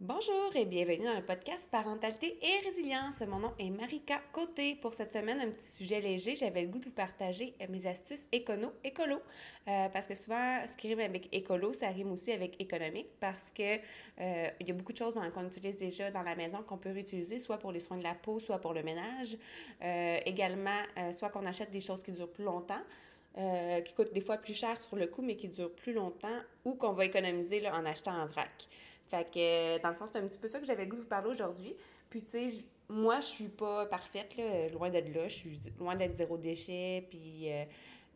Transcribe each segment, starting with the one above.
Bonjour et bienvenue dans le podcast Parentalité et Résilience. Mon nom est Marika Côté. Pour cette semaine, un petit sujet léger. J'avais le goût de vous partager euh, mes astuces écono, écolo. Euh, parce que souvent, ce qui rime avec écolo, ça rime aussi avec économique parce que euh, il y a beaucoup de choses qu'on utilise déjà dans la maison qu'on peut réutiliser, soit pour les soins de la peau, soit pour le ménage. également, soit qu'on achète des choses qui durent plus longtemps. qui coûtent des fois plus cher sur le coup, mais qui durent plus longtemps, ou qu'on va économiser en achetant en vrac. Fait que, dans le fond, c'est un petit peu ça que j'avais le goût de vous parler aujourd'hui. Puis, tu sais, moi, je suis pas parfaite, là, loin d'être là. Je suis loin d'être zéro déchet. Puis, euh,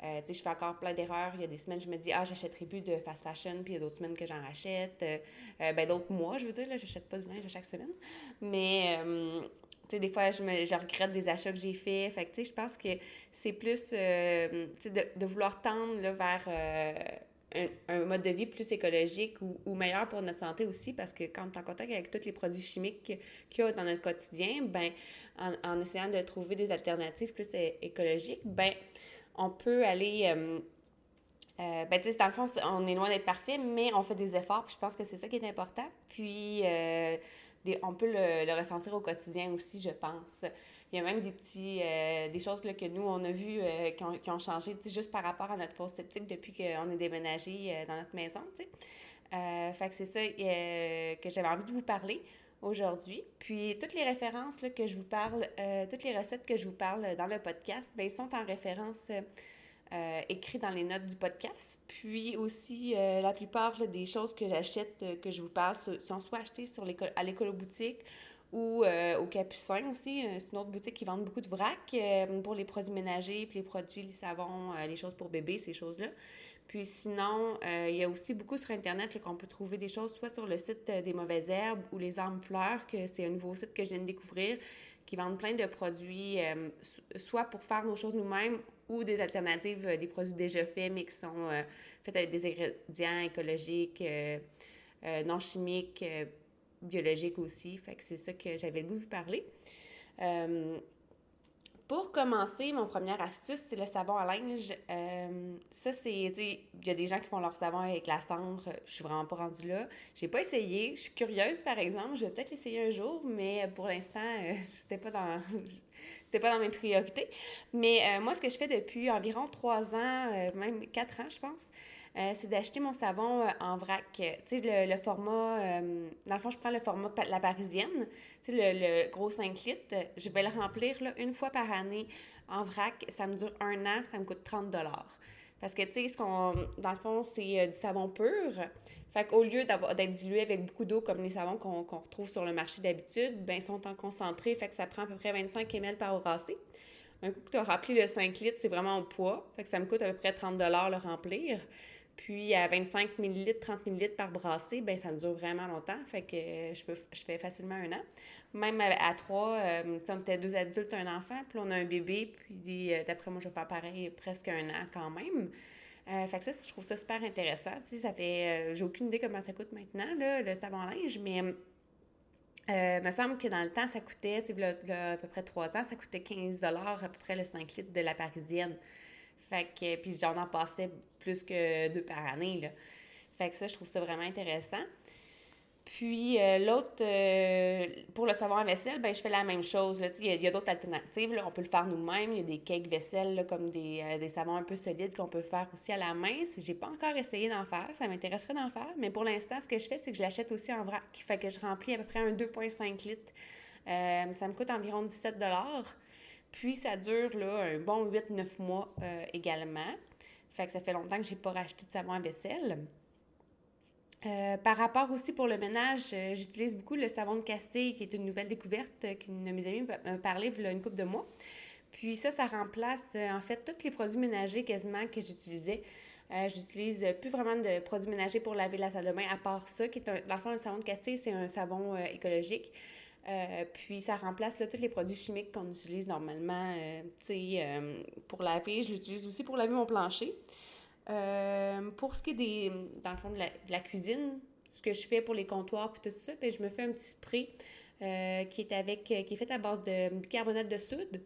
euh, tu sais, je fais encore plein d'erreurs. Il y a des semaines, je me dis, ah, j'achèterai plus de fast fashion. Puis, il y a d'autres semaines que j'en rachète. Euh, ben, d'autres mois, je veux dire, là, j'achète pas du linge chaque semaine. Mais, tu sais, des fois, je, me, je regrette des achats que j'ai faits. Fait que, tu sais, je pense que c'est plus, tu sais, de, de, vouloir tendre vers un, mode de vie plus écologique ou, meilleur pour notre santé aussi, parce que quand on est en contact avec tous les produits chimiques qu'il y a dans notre quotidien, ben, en, essayant de trouver des alternatives plus écologiques, ben, on peut aller... Euh, euh, ben, tu sais, dans le fond, on est loin d'être parfait, mais on fait des efforts, puis je pense que c'est ça qui est important. Puis, euh, on peut le, le, ressentir au quotidien aussi, je pense. Il y a même des petits, euh, des choses là, que nous, on a vues euh, qui, ont, qui, ont, changé, juste par rapport à notre fosse septique depuis qu'on est déménagé euh, dans notre maison, tu fait que c'est ça que j'avais envie de vous parler aujourd'hui. Puis toutes les références là, que je vous parle, toutes les recettes que je vous parle dans le podcast, bien, sont en référence euh, écrites dans les notes du podcast. Puis aussi, la plupart des choses que j'achète, que je vous parle, sont soit achetées sur à l'écolo-boutique ou euh, au Capucin aussi, euh, c'est une autre boutique qui vend beaucoup de vrac euh, pour les produits ménagers, puis les produits, les savons, les choses pour bébé, ces choses-là. Puis sinon, il y a aussi beaucoup sur Internet qu'on peut trouver des choses, soit sur le site des mauvaises herbes ou les armes fleurs, que c'est un nouveau site que je viens de découvrir, qui vendent plein de produits, soit pour faire nos choses nous-mêmes ou des alternatives, des produits déjà faits, mais qui sont faits avec des ingrédients écologiques, non chimiques, biologique aussi. Fait que c'est ça que j'avais le goût de vous parler. Euh, pour commencer, mon première astuce, c'est le savon à linge. Euh, ça, c'est, il y a des gens qui font leur savon avec la cendre. Je suis vraiment pas rendue là. J'ai pas essayé. Je suis curieuse, par exemple. Je vais peut-être l'essayer un jour, mais pour l'instant, euh, c'était pas dans, c'était pas dans mes priorités. Mais moi, ce que je fais depuis environ trois ans, même quatre ans, je pense, euh, c'est d'acheter mon savon euh, en vrac. Tu sais, le, format, euh, dans le fond, je prends le format la parisienne, tu sais, le, gros 5 litres. Je vais le remplir là, une fois par année en vrac. Ça me dure un an, ça me coûte 30 Parce que, tu sais, qu'on, dans le fond, c'est du savon pur. Fait qu'au lieu d'être dilué avec beaucoup d'eau comme les savons qu'on, retrouve sur le marché d'habitude, ben, ils sont en concentré. Fait que ça prend à peu près 25 ml par brassée. Un coup que tu as rempli le 5 litres, c'est vraiment au poids. Fait que ça me coûte à peu près 30 le remplir. Puis à 25 ml, 30 ml par brassée, ben ça dure vraiment longtemps. Fait que je peux je fais facilement un an. Même à, trois, euh, on était deux adultes, un enfant, puis on a un bébé, puis euh, d'après moi, je vais faire pareil presque un an quand même. Euh, fait que ça, je trouve ça super intéressant. Tu ça fait. j'ai aucune idée comment ça coûte maintenant, là, le savon linge, mais. il me semble que dans le temps, ça coûtait, tu sais, à peu près trois ans, ça coûtait 15 à peu près le 5 litres de la parisienne. Fait que, puis j'en en passais plus que deux par année, là. Fait que ça, je trouve ça vraiment intéressant. Puis euh, l'autre, euh, pour le savon à vaisselle, ben je fais la même chose. Il y a, d'autres alternatives. On peut le faire nous-mêmes. Il y a des cakes vaisselle, comme des, euh, des, savons un peu solides qu'on peut faire aussi à la main. Si j'ai pas encore essayé d'en faire, ça m'intéresserait d'en faire. Mais pour l'instant, ce que je fais, c'est que je l'achète aussi en vrac. Fait que je remplis à peu près un 2,5 litres. ça me coûte environ 17 puis ça dure là, un bon 8-9 mois également. Fait que ça fait longtemps que j'ai pas racheté de savon à vaisselle. Euh, par rapport aussi pour le ménage, euh, j'utilise beaucoup le savon de Castille, qui est une nouvelle découverte qu'une de mes amies m'a parlé il y a une couple de mois. Puis ça, ça remplace en fait tous les produits ménagers quasiment que j'utilisais. j'utilise plus vraiment de produits ménagers pour laver la salle de bain, à part ça, qui est un, dans le fond, le savon de Castille, c'est un savon écologique. Euh, puis ça remplace là, tous les produits chimiques qu'on utilise normalement euh, euh, pour laver. Je l'utilise aussi pour laver mon plancher. pour ce qui est des, dans le fond de la, cuisine, ce que je fais pour les comptoirs puis tout ça, ben, je me fais un petit spray qui est avec qui est fait à base de bicarbonate de soude,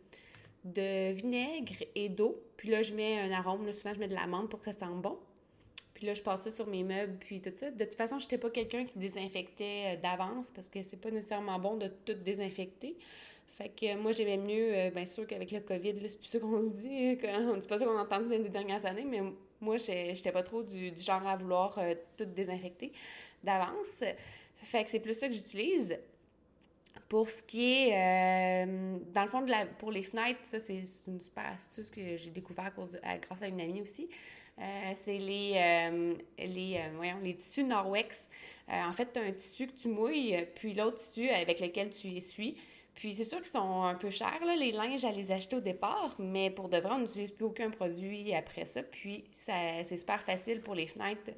de vinaigre et d'eau. Puis là, je mets un arôme. Là, souvent, je mets de l'amande pour que ça sente bon. Puis là, je passais sur mes meubles, puis tout ça. De toute façon, je n'étais pas quelqu'un qui désinfectait d'avance parce que c'est pas nécessairement bon de tout désinfecter. Fait que moi, j'aimais mieux, bien sûr qu'avec le COVID, c'est plus ça qu'on se dit, on dit pas ça qu'on a entendu dans les dernières années, mais moi, j'étais pas trop du, genre à vouloir tout désinfecter d'avance. Fait que c'est plus ça que j'utilise. Pour ce qui est, euh, dans le fond, de la, pour les fenêtres, ça, c'est une super astuce que j'ai découvert grâce à une amie aussi. Euh, c'est les, euh, les, voyons, les tissus Norwex. en fait, tu as un tissu que tu mouilles, puis l'autre tissu avec lequel tu essuies. Puis c'est sûr qu'ils sont un peu chers, là, les linges, à les acheter au départ, mais pour de vrai, on n'utilise plus aucun produit après ça. Puis c'est super facile pour les fenêtres.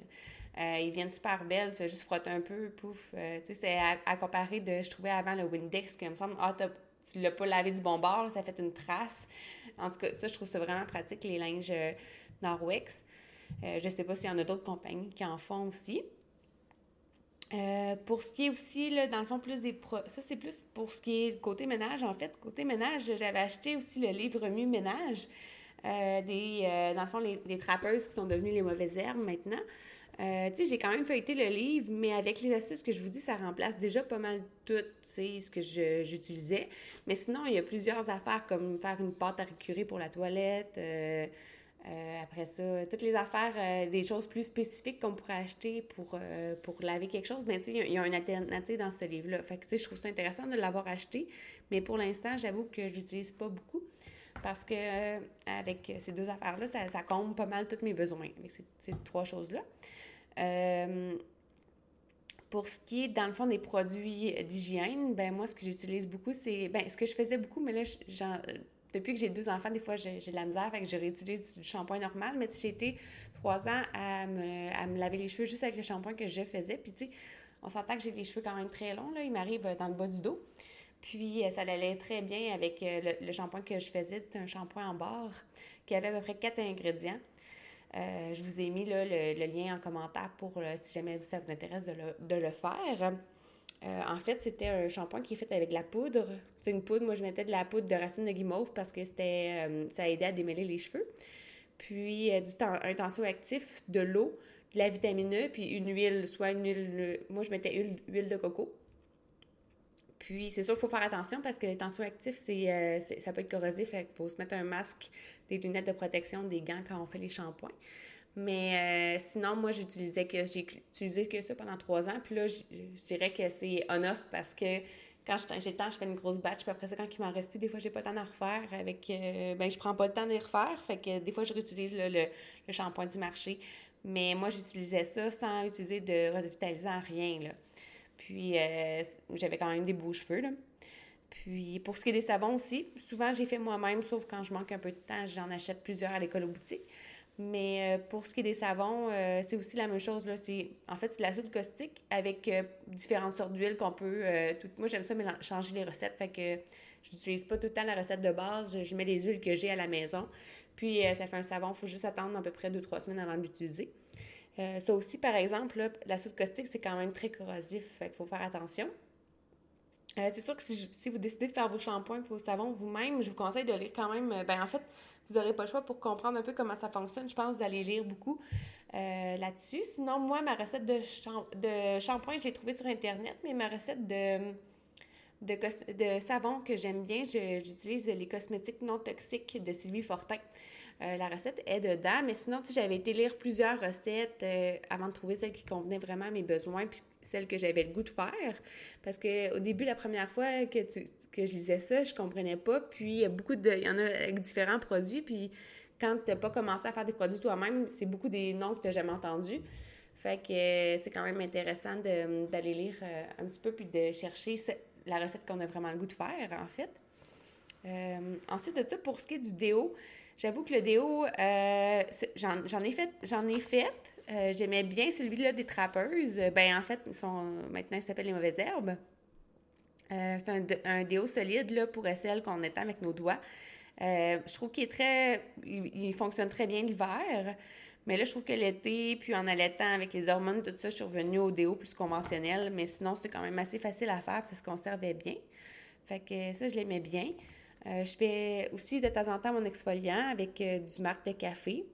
Euh, ils viennent super belles, tu vas juste frotter un peu, pouf. Euh, tu sais, c'est à, comparer de, je trouvais avant le Windex, qui me semble, ah, tu l'as pas lavé du bon bord, ça fait une trace. En tout cas, ça, je trouve ça vraiment pratique, les linges euh, Norwex. je sais pas s'il y en a d'autres compagnies qui en font aussi. pour ce qui est aussi, dans le fond, plus des... Pro... Ça, c'est plus pour ce qui est côté ménage. En fait, côté ménage, j'avais acheté aussi le livre Mieux Ménage. des, dans le fond, les, trappeuses qui sont devenues les mauvaises herbes maintenant. Euh, tu sais, j'ai quand même feuilleté le livre, mais avec les astuces que je vous dis, ça remplace déjà pas mal tout, ce que j'utilisais. Mais sinon, il y a plusieurs affaires comme faire une pâte à récurer pour la toilette. Euh, euh, après ça, toutes les affaires, des choses plus spécifiques qu'on pourrait acheter pour, pour laver quelque chose, sais, il y, a une alternative dans ce livre-là. Fait que je trouve ça intéressant de l'avoir acheté, mais pour l'instant, j'avoue que je l'utilise pas beaucoup parce que avec ces deux affaires-là, ça, ça comble pas mal tous mes besoins avec ces trois choses-là. Euh, pour ce qui est, dans le fond, des produits d'hygiène, ben moi, ce que j'utilise beaucoup, c'est... Ben, ce que je faisais beaucoup, mais là, depuis que j'ai deux enfants, des fois, j'ai de la misère, fait que je réutilise du shampoing normal, mais j'ai été trois ans à me, à me, laver les cheveux juste avec le shampoing que je faisais. Puis, tu sais, on s'entend que j'ai les cheveux quand même très longs, là. Ils m'arrivent dans le bas du dos. Puis, ça allait très bien avec euh, le, le shampoing que je faisais. C'était un shampoing en barre qui avait à peu près quatre ingrédients. Euh, je vous ai mis le, lien en commentaire pour euh, si jamais ça vous intéresse de le, faire. Euh, en fait, c'était un shampoing qui est fait avec de la poudre. C'est une poudre, moi je mettais de la poudre de racine de guimauve parce que c'était ça aidait à démêler les cheveux. Puis du un tensioactif, de l'eau, de la vitamine E, puis une huile, soit une huile, moi je mettais huile, huile de coco. Puis, c'est sûr qu'il faut faire attention parce que les tensioactifs, c'est, ça peut être corrosif. Il faut se mettre un masque des lunettes de protection, des gants quand on fait les shampoings. Mais euh, sinon, moi, j'utilisais que j'ai utilisé que ça pendant trois ans. Puis là, je, dirais que c'est on-off parce que quand j'ai le temps, je fais une grosse batch. Puis après ça, quand il m'en reste plus, des fois, j'ai pas le temps d'en refaire. Avec, euh, ben, je prends pas le temps de refaire. Fait que des fois, je réutilise le, le, shampoing du marché. Mais moi, j'utilisais ça sans utiliser de revitalisant, rien. Là. Puis, euh, j'avais quand même des beaux cheveux. Là. Puis pour ce qui est des savons aussi, souvent j'ai fait moi-même, sauf quand je manque un peu de temps, j'en achète plusieurs à l'école ou boutique. Mais euh, pour ce qui est des savons, euh, c'est aussi la même chose. Là. En fait, c'est de la soude caustique avec euh, différentes sortes d'huiles qu'on peut. Moi, j'aime ça changer les recettes. Fait que je n'utilise pas tout le temps la recette de base. Je, mets les huiles que j'ai à la maison. Puis ça fait un savon. Il faut juste attendre à peu près 2-3 semaines avant de l'utiliser. ça aussi, par exemple, la soude caustique, c'est quand même très corrosif. Fait qu'il faut faire attention. Euh, c'est sûr que si, vous décidez de faire vos shampoings, vos savons vous-même, je vous conseille de lire quand même. Euh, ben en fait, vous n'aurez pas le choix pour comprendre un peu comment ça fonctionne. Je pense d'aller lire beaucoup euh, là-dessus. Sinon, moi, ma recette de, de shampoing, je l'ai trouvée sur Internet, mais ma recette de, savon que j'aime bien, j'utilise les cosmétiques non toxiques de Sylvie Fortin. La recette est dedans. Mais sinon, j'avais été lire plusieurs recettes avant de trouver celle qui convenait vraiment à mes besoins, puis celle que j'avais le goût de faire. Parce que au début, la première fois que, je lisais ça, je comprenais pas. Puis il y beaucoup de. Il y en a avec différents produits. Puis quand tu n'as pas commencé à faire des produits toi-même, c'est beaucoup des noms que tu n'as jamais entendus. Fait que euh, c'est quand même intéressant d'aller lire un petit peu puis de chercher la recette qu'on a vraiment le goût de faire, en fait. ensuite de ça, pour ce qui est du déo, J'avoue que le déo, euh, j'en ai fait. J'en ai fait. Euh, j'aimais bien celui-là des trappeuses. Ben en fait, sont, maintenant, il s'appelle les mauvaises herbes. Euh, c'est un, déo solide là, pour celle qu'on étend avec nos doigts. je trouve qu'il est très. Il, fonctionne très bien l'hiver. Mais là, je trouve que l'été, puis en allaitant avec les hormones, tout ça, je suis revenue au déo plus conventionnel. Mais sinon, c'est quand même assez facile à faire, ça se conservait bien. Fait que ça, je l'aimais bien. Euh, je fais aussi de temps en temps mon exfoliant avec euh, du marc de café.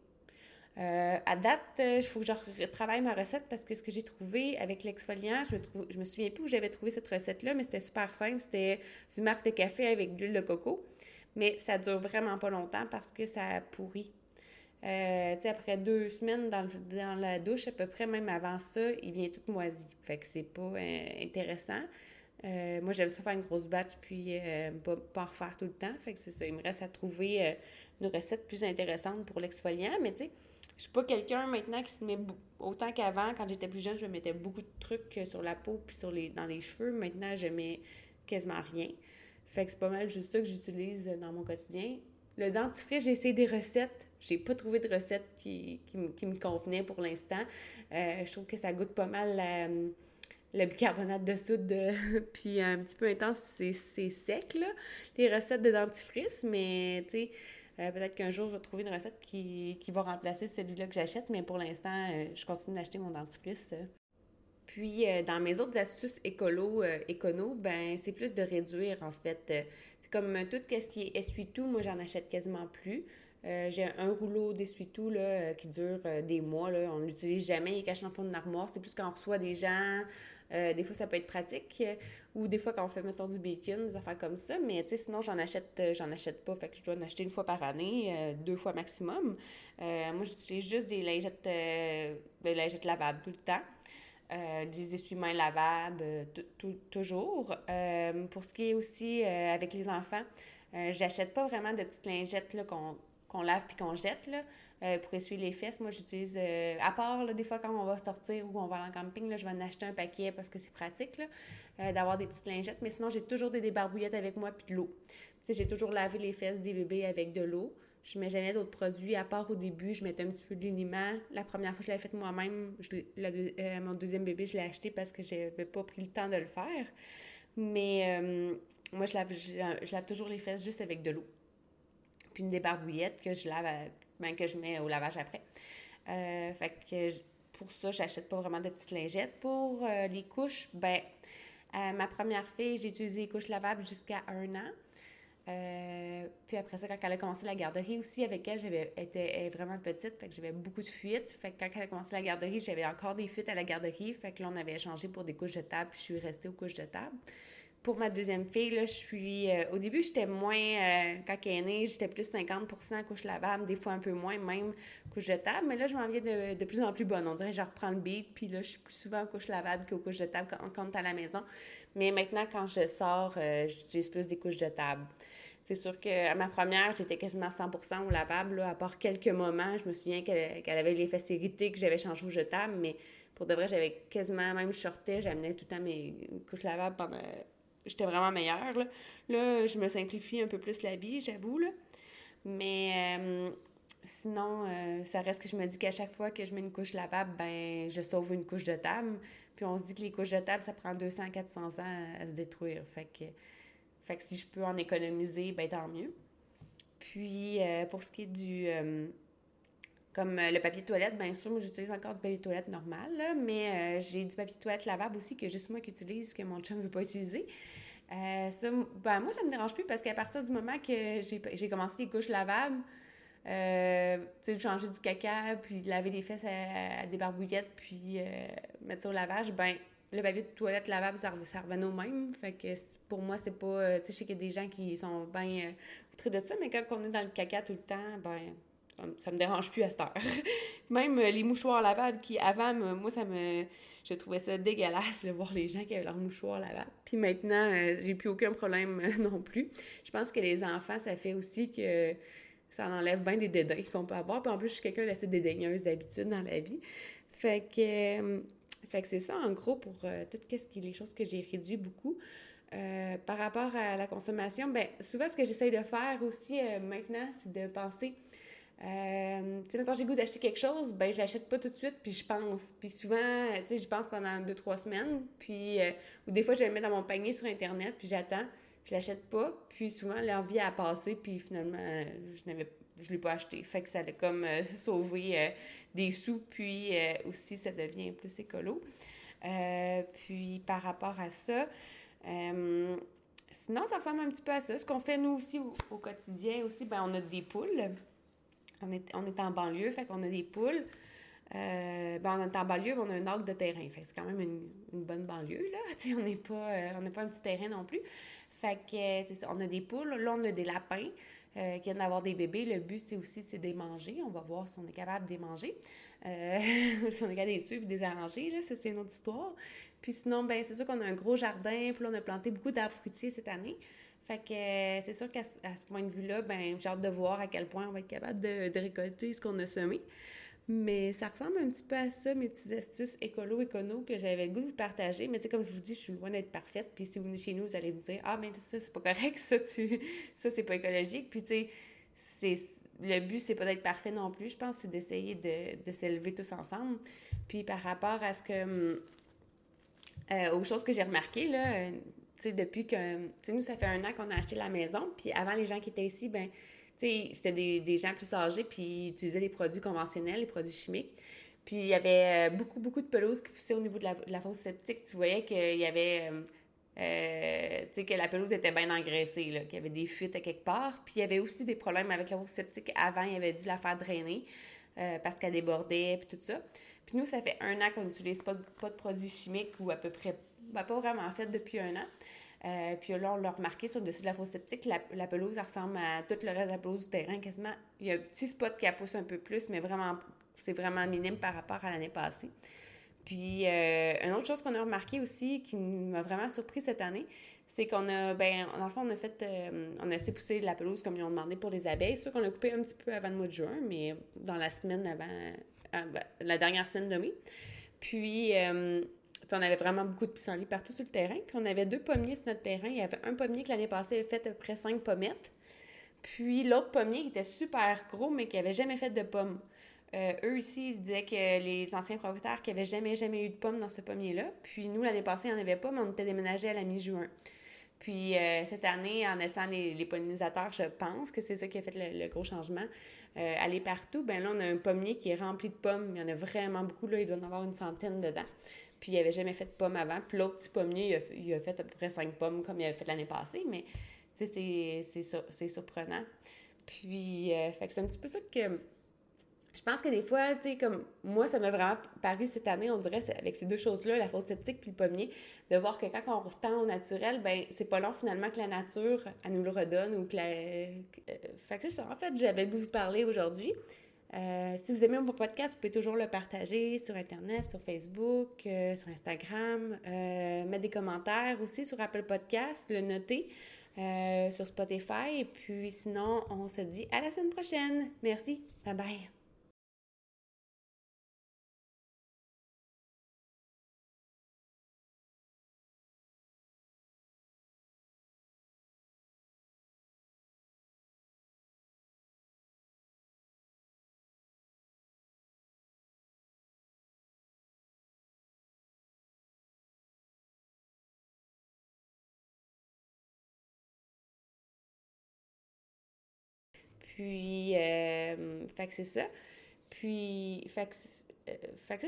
Euh, à date, il faut que je retravaille ma recette parce que ce que j'ai trouvé avec l'exfoliant, je me, me souviens plus où j'avais trouvé cette recette-là, mais c'était super simple. C'était du marque de café avec de l'huile de coco. Mais ça dure vraiment pas longtemps parce que ça pourrit. Euh, tu sais, après deux semaines dans, la douche, à peu près, même avant ça, il vient tout moisi. Fait que c'est pas euh, intéressant. Euh, moi, j'aime ça faire une grosse batch puis pas, refaire tout le temps. Fait que c'est ça. Il me reste à trouver une recette plus intéressante pour l'exfoliant. Mais tu sais, je suis pas quelqu'un maintenant qui se met autant qu'avant. Quand j'étais plus jeune, je me mettais beaucoup de trucs sur la peau puis sur les, dans les cheveux. Maintenant, je mets quasiment rien. Fait que c'est pas mal juste ça que j'utilise dans mon quotidien. Le dentifrice, j'ai essayé des recettes. J'ai pas trouvé de recette qui, qui, me convenait pour l'instant. Euh, je trouve que ça goûte pas mal le bicarbonate de soude, puis un petit peu intense, puis c'est sec, là, les recettes de dentifrice. Mais, tu sais, euh, peut-être qu'un jour, je vais trouver une recette qui, qui va remplacer celui-là que j'achète. Mais pour l'instant, euh, je continue d'acheter mon dentifrice. Puis, dans mes autres astuces écolo, écono, ben c'est plus de réduire, en fait. c'est comme tout ce qui est essuie-tout, moi, j'en achète quasiment plus. Euh, j'ai un rouleau d'essuie-tout euh, qui dure euh, des mois. Là. On l'utilise jamais, il est caché dans le fond d'une armoire. C'est plus quand on reçoit des gens. Des fois, ça peut être pratique. ou des fois, quand on fait, mettons, du bacon, des affaires comme ça. Mais sinon, j'en achète, j'en achète pas. Fait que je dois en acheter une fois par année, deux fois maximum. moi, j'utilise juste des lingettes, des lingettes lavables tout le temps. des essuie-mains lavables, toujours. pour ce qui est aussi avec les enfants, j'achète pas vraiment de petites lingettes qu'on lave puis qu'on jette là, euh, pour essuyer les fesses. Moi, j'utilise, euh, à part des fois quand on va sortir ou on va en camping, là, je vais en acheter un paquet parce que c'est pratique là, euh, d'avoir des petites lingettes. Mais sinon, j'ai toujours des débarbouillettes avec moi puis de l'eau. Tu sais, j'ai toujours lavé les fesses des bébés avec de l'eau. Je mets jamais d'autres produits, à part au début, je mettais un petit peu de liniment. La première fois je l'avais fait moi-même, mon deuxième bébé, je l'ai acheté parce que j'avais pas pris le temps de le faire. Mais moi, je lave, je lave toujours les fesses juste avec de l'eau puis une débarbouillette que je lave, ben, que je mets au lavage après. Euh, pour ça, j'achète pas vraiment de petites lingettes. Pour euh, les couches, ben, euh, ma première fille, j'ai utilisé les couches lavables jusqu'à un an. puis après ça, quand elle a commencé la garderie aussi, avec elle, j'avais été vraiment petite, fait j'avais beaucoup de fuites. Fait que quand elle a commencé la garderie, j'avais encore des fuites à la garderie. Fait que là, on avait échangé pour des couches de table, puis je suis restée aux couches de table pour ma deuxième fille, là, je suis. Euh, au début, j'étais moins. Euh, quand elle est née, j'étais plus 50% couche lavable, des fois un peu moins, même couche de table. Mais là, je m'en viens de, de, plus en plus bonne. On dirait que je reprends le beat, puis là, je suis plus souvent en couche lavable qu'aux couches de table quand, quand on à la maison. Mais maintenant, quand je sors, euh, j'utilise plus des couches de table. C'est sûr qu'à ma première, j'étais quasiment 100% au lavable, à part quelques moments. Je me souviens qu'elle avait les irritées, que j'avais changé au jetable, mais pour de vrai, j'avais quasiment, même shorté, j'amenais tout le temps mes couches lavables pendant j'étais vraiment meilleure. Là. là, je me simplifie un peu plus la vie, j'avoue. Mais euh, sinon, euh, ça reste que je me dis qu'à chaque fois que je mets une couche lavable, ben je sauve une couche de table. Puis on se dit que les couches de table, ça prend 200-400 ans à, se détruire. Fait que, fait que si je peux en économiser, ben tant mieux. Puis euh, pour ce qui est du comme le papier de toilette, bien sûr, moi j'utilise encore du papier de toilette normal, mais j'ai du papier de toilette lavable aussi que juste moi qui utilise, que mon chum ne veut pas utiliser. Euh, ça, ben, moi, ça me dérange plus parce qu'à partir du moment que j'ai commencé les couches lavables, euh, tu sais, changer du caca, puis laver des fesses à, des barbouillettes, puis euh, mettre ça au lavage, ben le papier de toilette lavable, ça, ça revenait au même. Fait que pour moi, c'est pas... Euh, tu sais, je sais qu'il y a des gens qui sont bien outrés de ça, mais quand on est dans le caca tout le temps, ben ça me dérange plus à cette heure. Même les mouchoirs lavables qui, avant, moi, ça me je trouvais ça dégueulasse de voir les gens qui avaient leur mouchoir là-bas. Puis maintenant, euh, j'ai plus aucun problème euh, non plus. Je pense que les enfants, ça fait aussi que ça enlève bien des dédains qu'on peut avoir. Puis en plus, je suis quelqu'un d'assez dédaigneuse d'habitude dans la vie. Fait que, euh, c'est ça, en gros, pour toutes les choses que j'ai réduit beaucoup. par rapport à la consommation, ben souvent, ce que j'essaye de faire aussi maintenant, c'est de penser euh, tu sais, maintenant j'ai goût d'acheter quelque chose, ben je l'achète pas tout de suite, puis je pense. Puis souvent, tu sais, je pense pendant deux, trois semaines, puis, euh, ou des fois, je le mets dans mon panier sur Internet, puis j'attends, je l'achète pas, puis souvent, l'envie a passé, puis finalement, je n'avais je l'ai pas acheté. Fait que ça a comme euh, sauvé euh, des sous, puis aussi, ça devient plus écolo. puis par rapport à ça, sinon, ça ressemble un petit peu à ça. Ce qu'on fait, nous aussi, au, au quotidien aussi, ben on a des poules. On est, on est en banlieue, fait qu'on a des poules. Euh, ben on est en banlieue, on a un arc de terrain. Fait c'est quand même une, une bonne banlieue, là. on n'est pas, euh, pas un petit terrain non plus. Fait que euh, c'est ça. On a des poules. Là, on a des lapins euh, qui viennent d'avoir des bébés. Le but, c'est aussi c'est de les manger. On va voir si on est capable de les manger. si on est capable de les suivre et de là. C'est une autre histoire. Puis sinon, ben c'est sûr qu'on a un gros jardin. Puis là, on a planté beaucoup d'arbres fruitiers cette année. Fait que c'est sûr qu'à ce, point de vue-là, ben j'ai hâte de voir à quel point on va être capable de, récolter ce qu'on a semé. Mais ça ressemble un petit peu à ça, mes petites astuces écolo-écono que j'avais le goût de vous partager. Mais tu sais, comme je vous dis, je suis loin d'être parfaite. Puis si vous venez chez nous, vous allez me dire Ah, mais ça, c'est pas correct, ça, ça c'est pas écologique. Puis tu sais, le but, c'est pas d'être parfait non plus. Je pense c'est d'essayer de, s'élever tous ensemble. Puis par rapport à ce que. Euh, aux choses que j'ai remarquées, là, euh, depuis que. Nous, ça fait un an qu'on a acheté la maison. Puis avant, les gens qui étaient ici, ben c'était des, des, gens plus âgés, puis ils utilisaient les produits conventionnels, les produits chimiques. Puis il y avait euh, beaucoup, beaucoup de pelouse qui poussaient au niveau de la, fosse septique. Tu voyais qu'il y avait... Euh, euh, tu sais, que la pelouse était bien engraissée, qu'il y avait des fuites à quelque part. Puis il y avait aussi des problèmes avec la fosse septique. Avant, il avait dû la faire drainer parce qu'elle débordait, puis tout ça. Puis nous, ça fait un an qu'on n'utilise pas, pas de produits chimiques ou à peu près, ben, pas vraiment en fait depuis un an. Euh, puis là, on l'a remarqué sur le dessus de la fosse septique, la, la, pelouse ressemble à tout le reste de la pelouse du terrain quasiment. Il y a un petit spot qui a poussé un peu plus, mais vraiment, c'est vraiment minime par rapport à l'année passée. Puis, euh, une autre chose qu'on a remarqué aussi, qui m'a vraiment surpris cette année, c'est qu'on a, ben, dans le fond, on a fait, euh, on a essayé pousser la pelouse comme ils ont demandé pour les abeilles. C'est sûr qu'on a coupé un petit peu avant le mois de juin, mais dans la semaine avant, ben, la dernière semaine de mai. Puis, on avait vraiment beaucoup de pissenlits partout sur le terrain. Puis on avait deux pommiers sur notre terrain. Il y avait un pommier que l'année passée avait fait à peu près cinq pommettes. Puis l'autre pommier qui était super gros, mais qui n'avait jamais fait de pommes. Euh, eux ici, ils disaient que les anciens propriétaires qui n'avaient jamais, jamais eu de pommes dans ce pommier-là. Puis nous, l'année passée, il n'y en avait pas, mais on était déménagés à la mi-juin. Puis euh, cette année, en laissant les, pollinisateurs, je pense que c'est ça qui a fait le, gros changement, euh, aller partout, ben là, on a un pommier qui est rempli de pommes. Il y en a vraiment beaucoup, là, il doit en avoir une centaine dedans. Puis il n'avait jamais fait de pommes avant. Puis l'autre petit pommier, il a, fait à peu près cinq pommes comme il avait fait l'année passée. Mais, tu sais, c'est surprenant. Puis, euh, fait que c'est un petit peu ça que... Je pense que des fois, tu sais, comme moi, ça m'a vraiment paru cette année, on dirait, avec ces deux choses-là, la fausse sceptique puis le pommier, de voir que quand on retend au naturel, ben c'est pas long finalement que la nature, elle nous le redonne ou que la... Euh, fait que c'est ça, en fait, j'avais voulu vous parler aujourd'hui. Euh, si vous aimez mon podcast, vous pouvez toujours le partager sur Internet, sur Facebook, euh, sur Instagram, euh, mettre des commentaires aussi sur Apple Podcast, le noter sur Spotify. Et puis sinon, on se dit à la semaine prochaine. Merci. Bye bye. Puis, euh, fait que c'est ça. Puis, fait que, euh, fait que